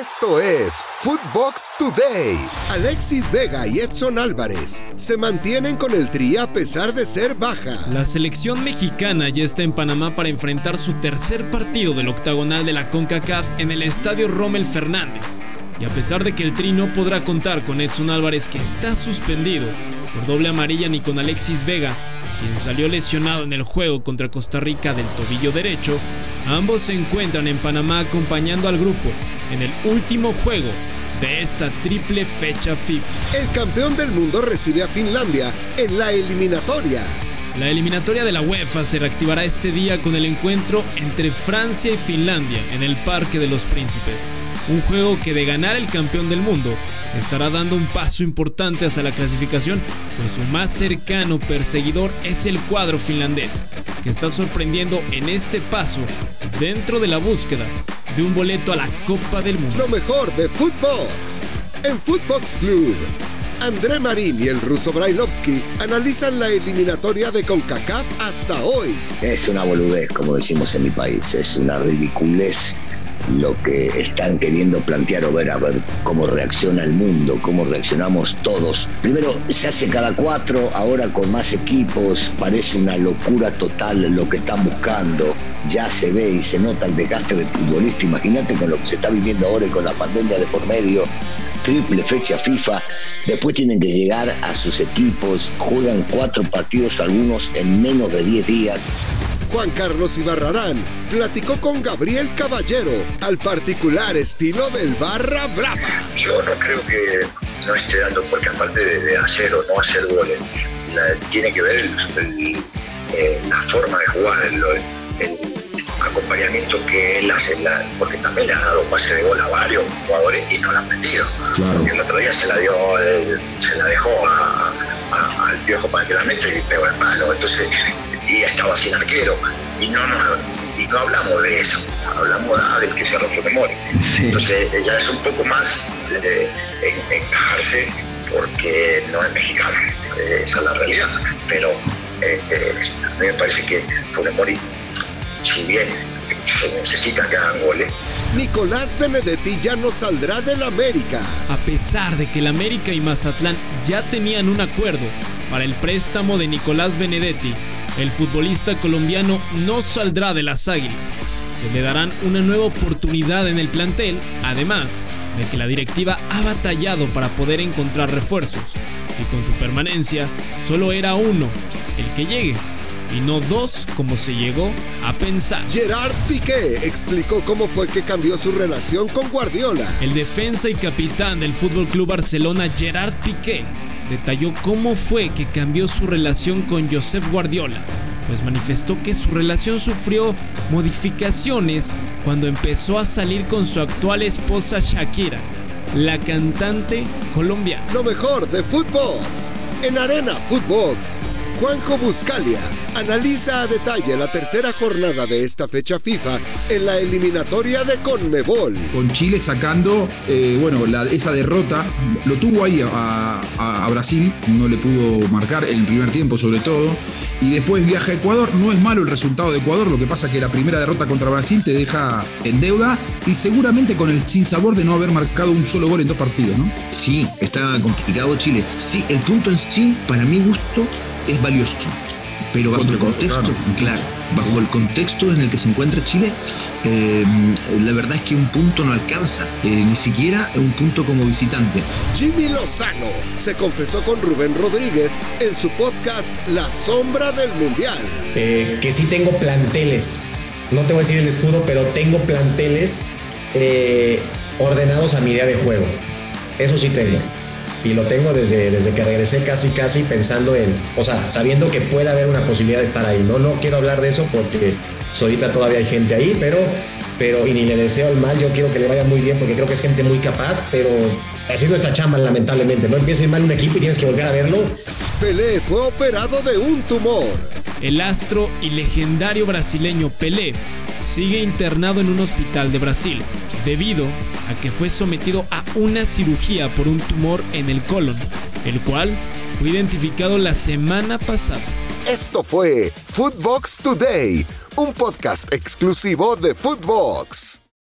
Esto es Footbox Today. Alexis Vega y Edson Álvarez se mantienen con el tri a pesar de ser baja. La selección mexicana ya está en Panamá para enfrentar su tercer partido del octagonal de la CONCACAF en el estadio Rommel Fernández. Y a pesar de que el tri no podrá contar con Edson Álvarez que está suspendido por doble amarilla ni con Alexis Vega, quien salió lesionado en el juego contra Costa Rica del tobillo derecho, ambos se encuentran en Panamá acompañando al grupo en el último juego de esta triple fecha FIFA. El campeón del mundo recibe a Finlandia en la eliminatoria. La eliminatoria de la UEFA se reactivará este día con el encuentro entre Francia y Finlandia en el Parque de los Príncipes. Un juego que de ganar el campeón del mundo estará dando un paso importante hacia la clasificación, pues su más cercano perseguidor es el cuadro finlandés, que está sorprendiendo en este paso dentro de la búsqueda de un boleto a la Copa del Mundo. Lo mejor de Footbox en Footbox Club. André Marín y el ruso Brailovsky analizan la eliminatoria de CONCACAF hasta hoy. Es una boludez, como decimos en mi país, es una ridiculez lo que están queriendo plantear o ver a ver cómo reacciona el mundo, cómo reaccionamos todos. Primero, se hace cada cuatro, ahora con más equipos, parece una locura total lo que están buscando. Ya se ve y se nota el desgaste del futbolista. Imagínate con lo que se está viviendo ahora y con la pandemia de por medio. Triple fecha FIFA, después tienen que llegar a sus equipos, juegan cuatro partidos algunos en menos de 10 días. Juan Carlos Ibarrarán platicó con Gabriel Caballero al particular estilo del Barra Brava. Yo no creo que no esté dando, porque aparte de, hacer o no hacer goles, tiene que ver eh, la forma de jugar, el, acompañamiento que él hace, porque también le ha dado pase de gol a varios jugadores y no lo han metido. el otro día se la dio, se la dejó al viejo para que la meta y pegó el palo. Entonces, y estaba sin arquero. Y no, no, y no hablamos de eso, hablamos del que se su memoria. Entonces ella es un poco más de encajarse porque no es mexicano, esa es la realidad. Pero este, a mí me parece que Funemori, si bien se necesita que hagan goles. Nicolás Benedetti ya no saldrá del América. A pesar de que el América y Mazatlán ya tenían un acuerdo para el préstamo de Nicolás Benedetti, el futbolista colombiano no saldrá de las Águilas. le darán una nueva oportunidad en el plantel, además de que la directiva ha batallado para poder encontrar refuerzos. Y con su permanencia, solo era uno, el que llegue, y no dos como se llegó a pensar. Gerard Piqué explicó cómo fue que cambió su relación con Guardiola. El defensa y capitán del Fútbol Club Barcelona, Gerard Piqué, detalló cómo fue que cambió su relación con Josep Guardiola, pues manifestó que su relación sufrió modificaciones cuando empezó a salir con su actual esposa Shakira, la cantante colombiana. Lo mejor de Footbox en Arena Footbox Juanjo Buscalia analiza a detalle la tercera jornada de esta fecha FIFA en la eliminatoria de Conmebol. Con Chile sacando, eh, bueno, esa derrota, lo tuvo ahí a, Brasil, no le pudo marcar en el primer tiempo sobre todo, y después viaja a Ecuador. No es malo el resultado de Ecuador, lo que pasa que la primera derrota contra Brasil te deja en deuda y seguramente con el sinsabor de no haber marcado un solo gol en dos partidos, ¿no? Sí, está complicado Chile. Sí, el punto en sí, para mi gusto, es valioso. Pero bajo el contexto, claro, bajo el contexto en el que se encuentra Chile, eh, la verdad es que un punto no alcanza, eh, ni siquiera un punto como visitante. Jimmy Lozano se confesó con Rubén Rodríguez en su podcast La Sombra del Mundial. Eh, que sí tengo planteles, no te voy a decir el escudo, pero tengo planteles ordenados a mi idea de juego. Eso sí tengo y lo tengo desde, desde que regresé casi casi pensando en, o sea, sabiendo que puede haber una posibilidad de estar ahí. No, no quiero hablar de eso porque ahorita todavía hay gente ahí, pero, pero y ni le deseo el mal, yo quiero que le vaya muy bien porque creo que es gente muy capaz, pero así es nuestra chamba lamentablemente. No empieces mal un equipo y tienes que volver a verlo. Pelé fue operado de un tumor. El astro y legendario brasileño Pelé sigue internado en un hospital de Brasil debido a que fue sometido a una cirugía por un tumor en el colon, el cual fue identificado la semana pasada. Esto fue Footbox Today, un podcast exclusivo de Footbox.